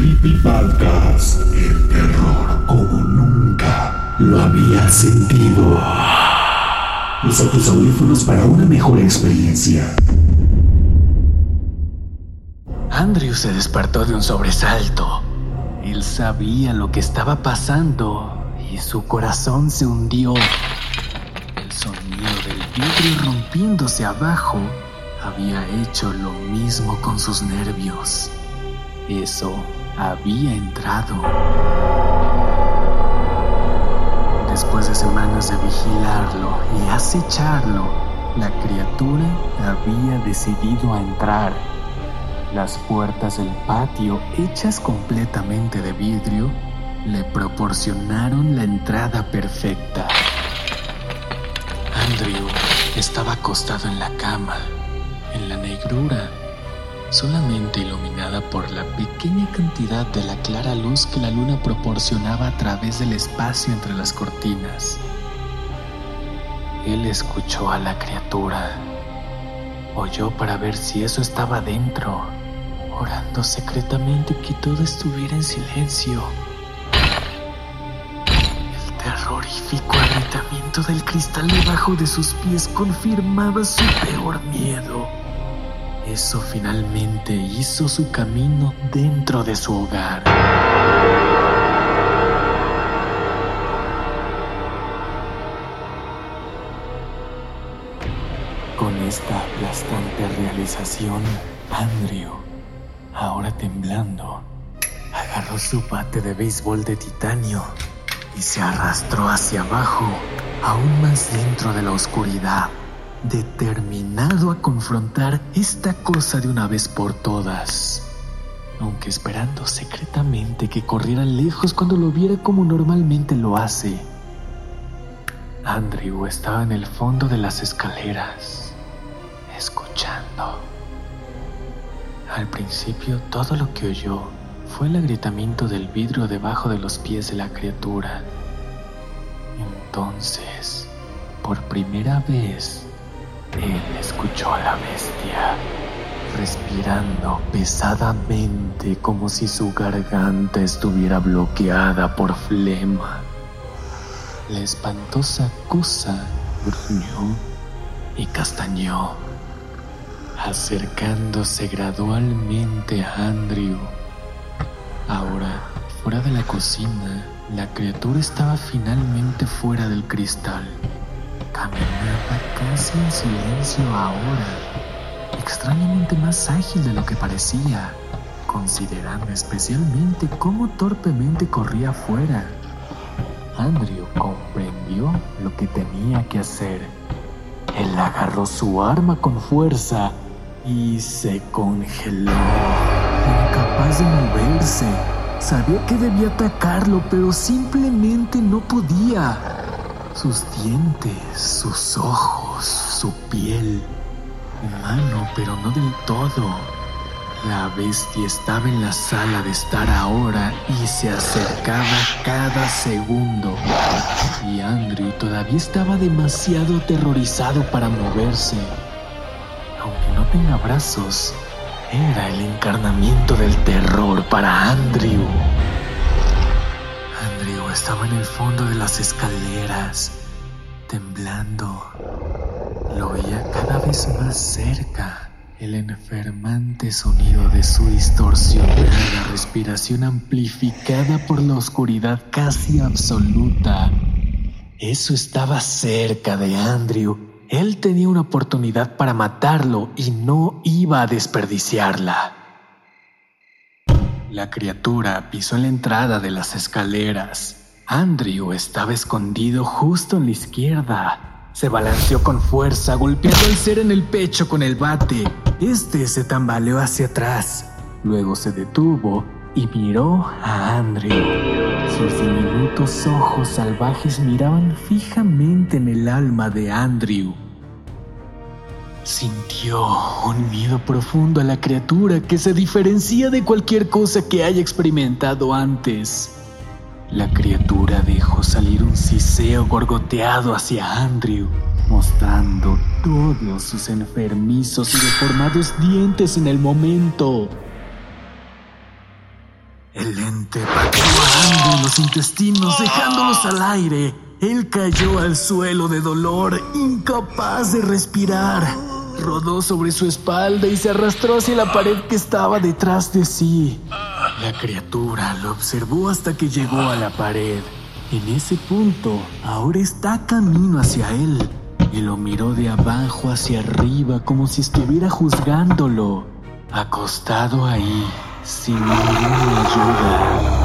Creepy Podcast. El terror como nunca lo había sentido. Usa tus audífonos para una mejor experiencia. Andrew se despertó de un sobresalto. Él sabía lo que estaba pasando y su corazón se hundió. El sonido del vidrio rompiéndose abajo había hecho lo mismo con sus nervios. Eso había entrado. Después de semanas de vigilarlo y acecharlo, la criatura había decidido entrar. Las puertas del patio, hechas completamente de vidrio, le proporcionaron la entrada perfecta. Andrew estaba acostado en la cama, en la negrura, solamente iluminada por la pequeña cantidad de la clara luz que la luna proporcionaba a través del espacio entre las cortinas. Él escuchó a la criatura. Oyó para ver si eso estaba dentro, orando secretamente que todo estuviera en silencio. El terrorífico agrietamiento del cristal debajo de sus pies confirmaba su peor miedo. Eso finalmente hizo su camino dentro de su hogar. Con esta aplastante realización, Andrew, ahora temblando, agarró su bate de béisbol de titanio y se arrastró hacia abajo, aún más dentro de la oscuridad, determinado a confrontar esta cosa de una vez por todas, aunque esperando secretamente que corriera lejos cuando lo viera como normalmente lo hace. Andrew estaba en el fondo de las escaleras, escuchando. Al principio todo lo que oyó fue el agrietamiento del vidrio debajo de los pies de la criatura. Entonces, por primera vez, él escuchó a la bestia, respirando pesadamente como si su garganta estuviera bloqueada por flema. La espantosa cosa gruñó y castañó, acercándose gradualmente a Andrew. Ahora, fuera de la cocina, la criatura estaba finalmente fuera del cristal. Caminaba casi en silencio ahora, extrañamente más ágil de lo que parecía, considerando especialmente cómo torpemente corría afuera. Andrew comprendió lo que tenía que hacer. Él agarró su arma con fuerza y se congeló, incapaz de moverse. Sabía que debía atacarlo, pero simplemente no podía. Sus dientes, sus ojos, su piel. Humano, pero no del todo. La bestia estaba en la sala de estar ahora y se acercaba cada segundo. Y Andrew todavía estaba demasiado aterrorizado para moverse. Aunque no tenga brazos, era el encarnamiento del terror para Andrew. Estaba en el fondo de las escaleras, temblando. Lo oía cada vez más cerca, el enfermante sonido de su distorsionada respiración respiración amplificada por la oscuridad casi absoluta. Eso estaba cerca de Andrew. Él tenía una oportunidad para matarlo y no iba a desperdiciarla. La criatura pisó la entrada de las escaleras. Andrew estaba escondido justo en la izquierda. Se balanceó con fuerza, golpeando al ser en el pecho con el bate. Este se tambaleó hacia atrás. Luego se detuvo y miró a Andrew. Sus diminutos ojos salvajes miraban fijamente en el alma de Andrew. Sintió un miedo profundo a la criatura que se diferencia de cualquier cosa que haya experimentado antes. La criatura dejó salir un siseo gorgoteado hacia Andrew, mostrando todos sus enfermizos y deformados dientes en el momento. El ente pateó a Andrew los intestinos, dejándolos al aire. Él cayó al suelo de dolor, incapaz de respirar. Rodó sobre su espalda y se arrastró hacia la pared que estaba detrás de sí. La criatura lo observó hasta que llegó a la pared. En ese punto, ahora está camino hacia él y lo miró de abajo hacia arriba como si estuviera juzgándolo. Acostado ahí, sin ninguna ayuda.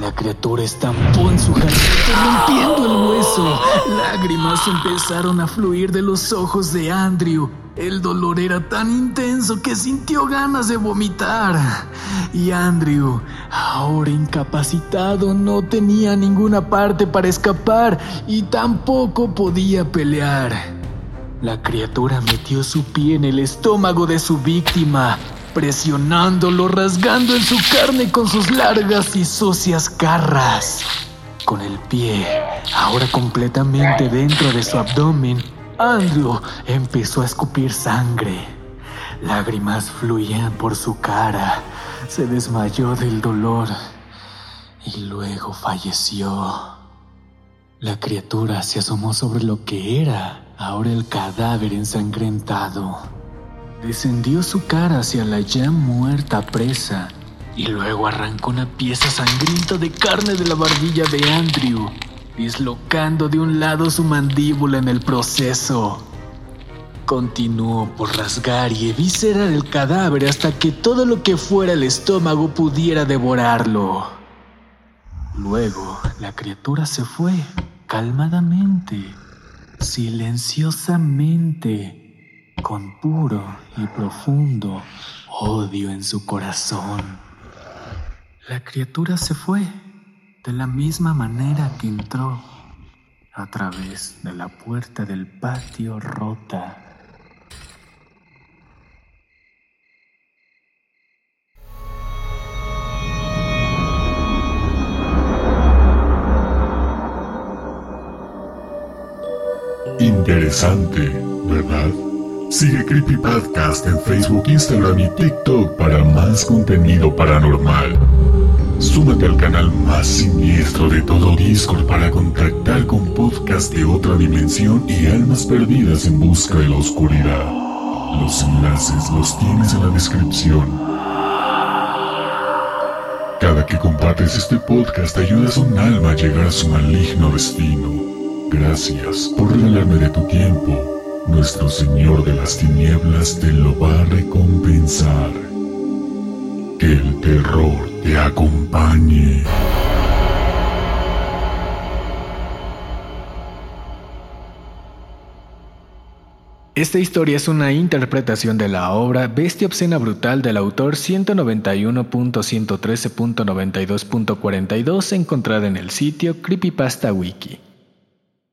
La criatura estampó en su garganta rompiendo el hueso. Lágrimas empezaron a fluir de los ojos de Andrew. El dolor era tan intenso que sintió ganas de vomitar. Y Andrew, ahora incapacitado, no tenía ninguna parte para escapar y tampoco podía pelear. La criatura metió su pie en el estómago de su víctima presionándolo, rasgando en su carne con sus largas y sucias garras. Con el pie, ahora completamente dentro de su abdomen, Andrew empezó a escupir sangre. Lágrimas fluían por su cara. Se desmayó del dolor y luego falleció. La criatura se asomó sobre lo que era ahora el cadáver ensangrentado. Descendió su cara hacia la ya muerta presa y luego arrancó una pieza sangrienta de carne de la barbilla de Andrew, dislocando de un lado su mandíbula en el proceso. Continuó por rasgar y eviscerar el cadáver hasta que todo lo que fuera el estómago pudiera devorarlo. Luego, la criatura se fue, calmadamente, silenciosamente con puro y profundo odio en su corazón. La criatura se fue de la misma manera que entró, a través de la puerta del patio rota. Interesante, ¿verdad? Sigue Creepy Podcast en Facebook, Instagram y TikTok para más contenido paranormal. Súmate al canal más siniestro de todo Discord para contactar con podcast de otra dimensión y almas perdidas en busca de la oscuridad. Los enlaces los tienes en la descripción. Cada que compartes este podcast ayudas a un alma a llegar a su maligno destino. Gracias por regalarme de tu tiempo nuestro Señor de las Tinieblas te lo va a recompensar. Que el terror te acompañe. Esta historia es una interpretación de la obra Bestia Obscena Brutal del autor 191.113.92.42 encontrada en el sitio Creepypasta Wiki.